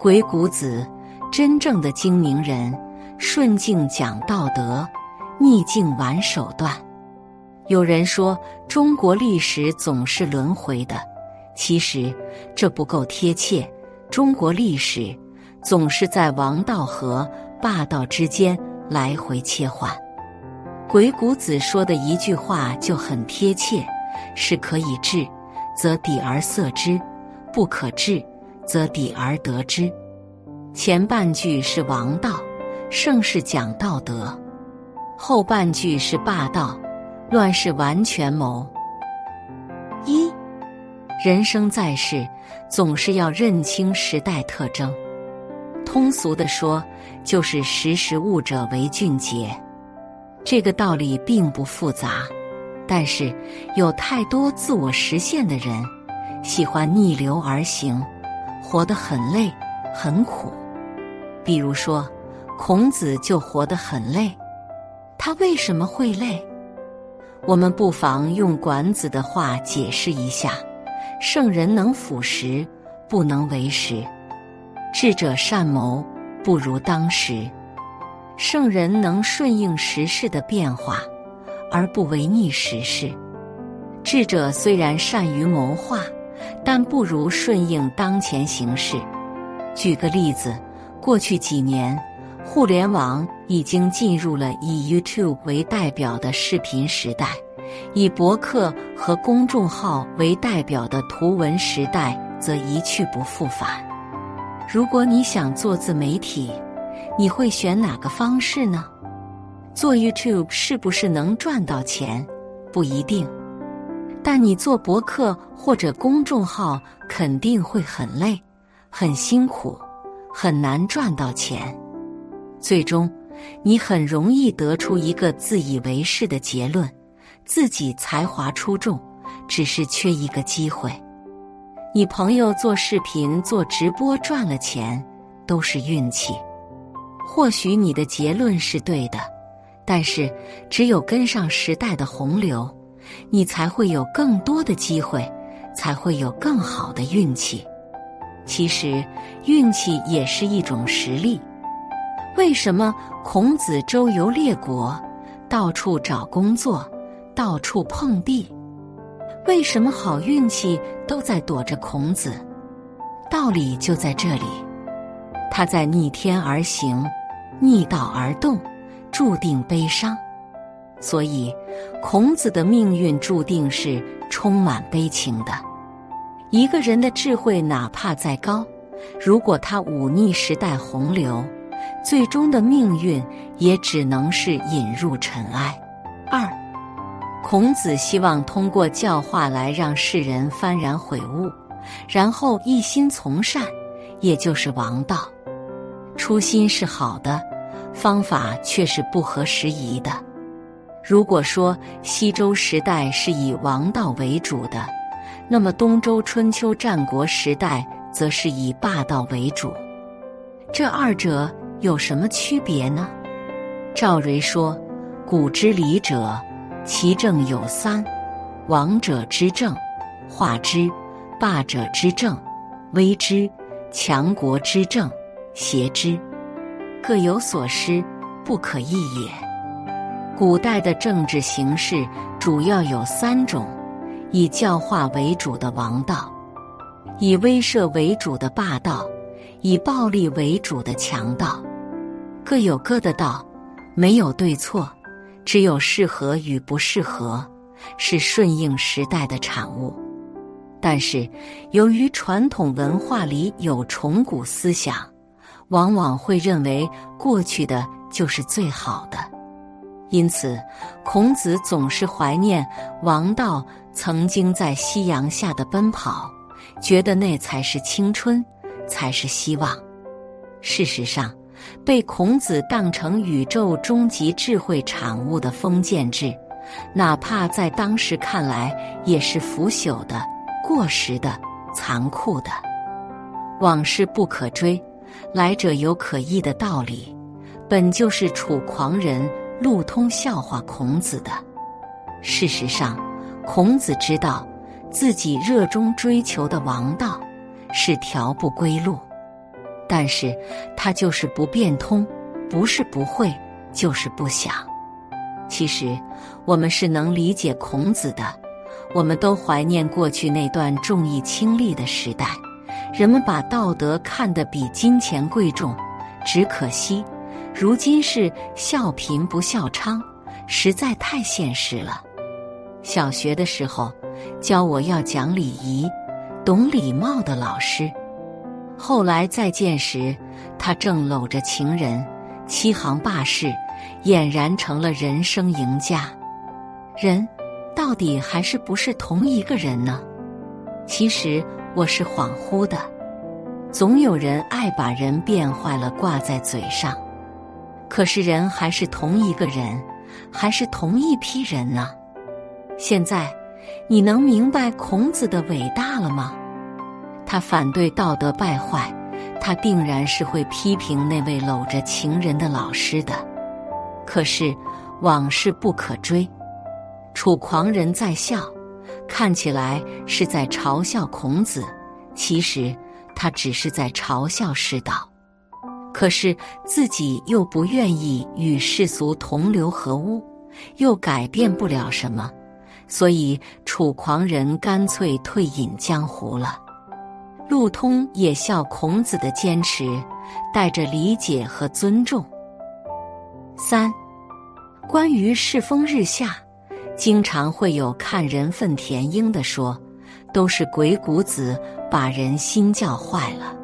鬼谷子，真正的精明人，顺境讲道德，逆境玩手段。有人说中国历史总是轮回的，其实这不够贴切。中国历史总是在王道和霸道之间来回切换。鬼谷子说的一句话就很贴切：是可以治，则抵而色之；不可治，则抵而得之。前半句是王道，盛世讲道德；后半句是霸道。乱世完全谋。一，人生在世，总是要认清时代特征。通俗的说，就是识时务者为俊杰。这个道理并不复杂，但是有太多自我实现的人，喜欢逆流而行，活得很累很苦。比如说，孔子就活得很累。他为什么会累？我们不妨用管子的话解释一下：圣人能辅时，不能为时；智者善谋，不如当时。圣人能顺应时势的变化，而不违逆时势；智者虽然善于谋划，但不如顺应当前形势。举个例子，过去几年。互联网已经进入了以 YouTube 为代表的视频时代，以博客和公众号为代表的图文时代则一去不复返。如果你想做自媒体，你会选哪个方式呢？做 YouTube 是不是能赚到钱？不一定，但你做博客或者公众号肯定会很累、很辛苦、很难赚到钱。最终，你很容易得出一个自以为是的结论：自己才华出众，只是缺一个机会。你朋友做视频、做直播赚了钱，都是运气。或许你的结论是对的，但是只有跟上时代的洪流，你才会有更多的机会，才会有更好的运气。其实，运气也是一种实力。为什么孔子周游列国，到处找工作，到处碰壁？为什么好运气都在躲着孔子？道理就在这里，他在逆天而行，逆道而动，注定悲伤。所以，孔子的命运注定是充满悲情的。一个人的智慧哪怕再高，如果他忤逆时代洪流。最终的命运也只能是引入尘埃。二，孔子希望通过教化来让世人幡然悔悟，然后一心从善，也就是王道。初心是好的，方法却是不合时宜的。如果说西周时代是以王道为主的，那么东周、春秋、战国时代则是以霸道为主。这二者。有什么区别呢？赵蕊说：“古之礼者，其政有三：王者之政，化之；霸者之政，威之；强国之政，胁之。各有所失，不可易也。”古代的政治形式主要有三种：以教化为主的王道，以威慑为主的霸道，以暴力为主的强盗。各有各的道，没有对错，只有适合与不适合，是顺应时代的产物。但是，由于传统文化里有崇古思想，往往会认为过去的就是最好的。因此，孔子总是怀念王道曾经在夕阳下的奔跑，觉得那才是青春，才是希望。事实上，被孔子当成宇宙终极智慧产物的封建制，哪怕在当时看来也是腐朽的、过时的、残酷的。往事不可追，来者有可依的道理，本就是楚狂人路通笑话孔子的。事实上，孔子知道自己热衷追求的王道是条不归路。但是他就是不变通，不是不会，就是不想。其实我们是能理解孔子的，我们都怀念过去那段重义轻利的时代，人们把道德看得比金钱贵重。只可惜，如今是笑贫不笑娼，实在太现实了。小学的时候，教我要讲礼仪、懂礼貌的老师。后来再见时，他正搂着情人，欺行霸市，俨然成了人生赢家。人到底还是不是同一个人呢？其实我是恍惚的。总有人爱把人变坏了挂在嘴上，可是人还是同一个人，还是同一批人呢？现在你能明白孔子的伟大了吗？他反对道德败坏，他定然是会批评那位搂着情人的老师的。可是往事不可追，楚狂人在笑，看起来是在嘲笑孔子，其实他只是在嘲笑世道。可是自己又不愿意与世俗同流合污，又改变不了什么，所以楚狂人干脆退隐江湖了。陆通也笑孔子的坚持，带着理解和尊重。三，关于世风日下，经常会有看人愤填膺的说，都是鬼谷子把人心教坏了。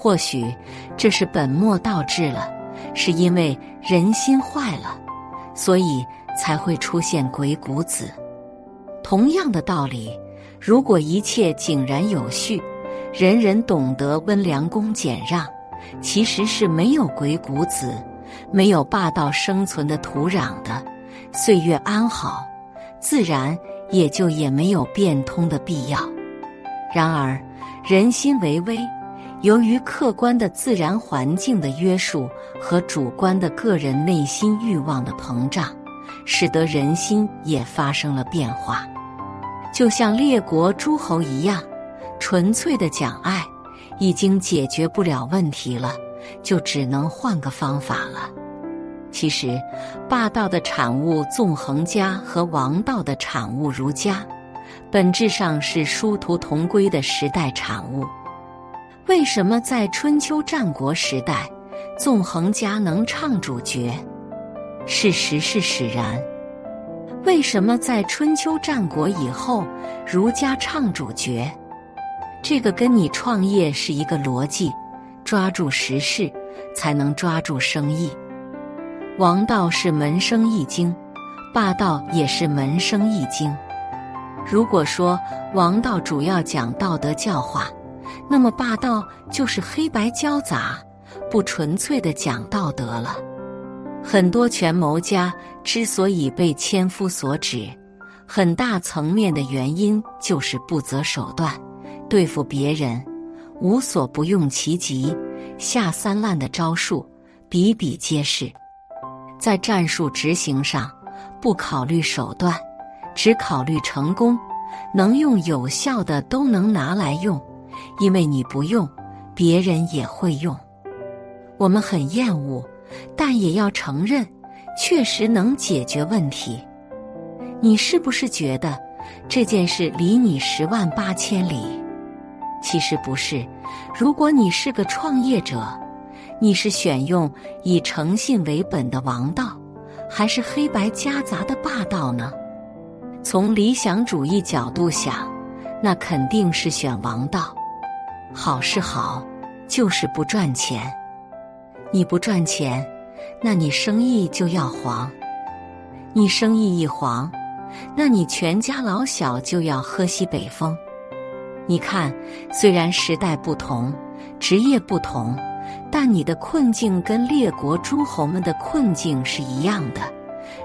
或许这是本末倒置了，是因为人心坏了，所以才会出现鬼谷子。同样的道理，如果一切井然有序。人人懂得温良恭俭让，其实是没有鬼谷子、没有霸道生存的土壤的，岁月安好，自然也就也没有变通的必要。然而，人心为微，由于客观的自然环境的约束和主观的个人内心欲望的膨胀，使得人心也发生了变化，就像列国诸侯一样。纯粹的讲爱，已经解决不了问题了，就只能换个方法了。其实，霸道的产物纵横家和王道的产物儒家，本质上是殊途同归的时代产物。为什么在春秋战国时代，纵横家能唱主角？事实是使然。为什么在春秋战国以后，儒家唱主角？这个跟你创业是一个逻辑，抓住时事才能抓住生意。王道是门生意经，霸道也是门生意经。如果说王道主要讲道德教化，那么霸道就是黑白交杂，不纯粹的讲道德了。很多权谋家之所以被千夫所指，很大层面的原因就是不择手段。对付别人，无所不用其极，下三滥的招数比比皆是。在战术执行上，不考虑手段，只考虑成功，能用有效的都能拿来用，因为你不用，别人也会用。我们很厌恶，但也要承认，确实能解决问题。你是不是觉得这件事离你十万八千里？其实不是，如果你是个创业者，你是选用以诚信为本的王道，还是黑白夹杂的霸道呢？从理想主义角度想，那肯定是选王道。好是好，就是不赚钱。你不赚钱，那你生意就要黄。你生意一黄，那你全家老小就要喝西北风。你看，虽然时代不同，职业不同，但你的困境跟列国诸侯们的困境是一样的。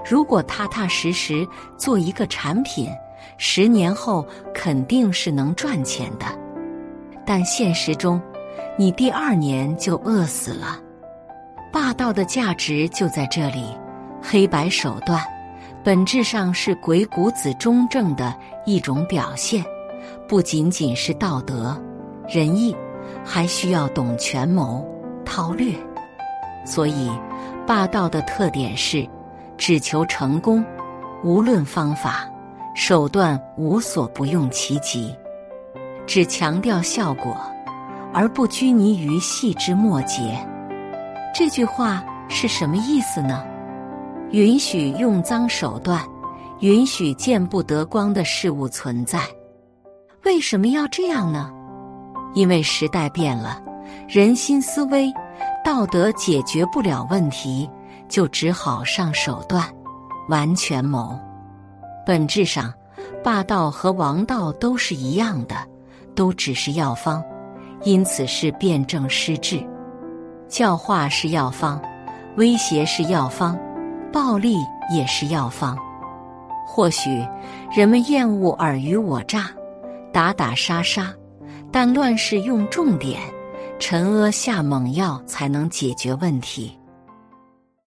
如果踏踏实实做一个产品，十年后肯定是能赚钱的。但现实中，你第二年就饿死了。霸道的价值就在这里，黑白手段，本质上是鬼谷子中正的一种表现。不仅仅是道德、仁义，还需要懂权谋、韬略。所以，霸道的特点是只求成功，无论方法手段，无所不用其极，只强调效果，而不拘泥于细枝末节。这句话是什么意思呢？允许用脏手段，允许见不得光的事物存在。为什么要这样呢？因为时代变了，人心思维。道德解决不了问题，就只好上手段，玩权谋。本质上，霸道和王道都是一样的，都只是药方，因此是辩证施治。教化是药方，威胁是药方，暴力也是药方。或许人们厌恶尔虞我诈、打打杀杀，但乱世用重点。沉阿下猛药才能解决问题。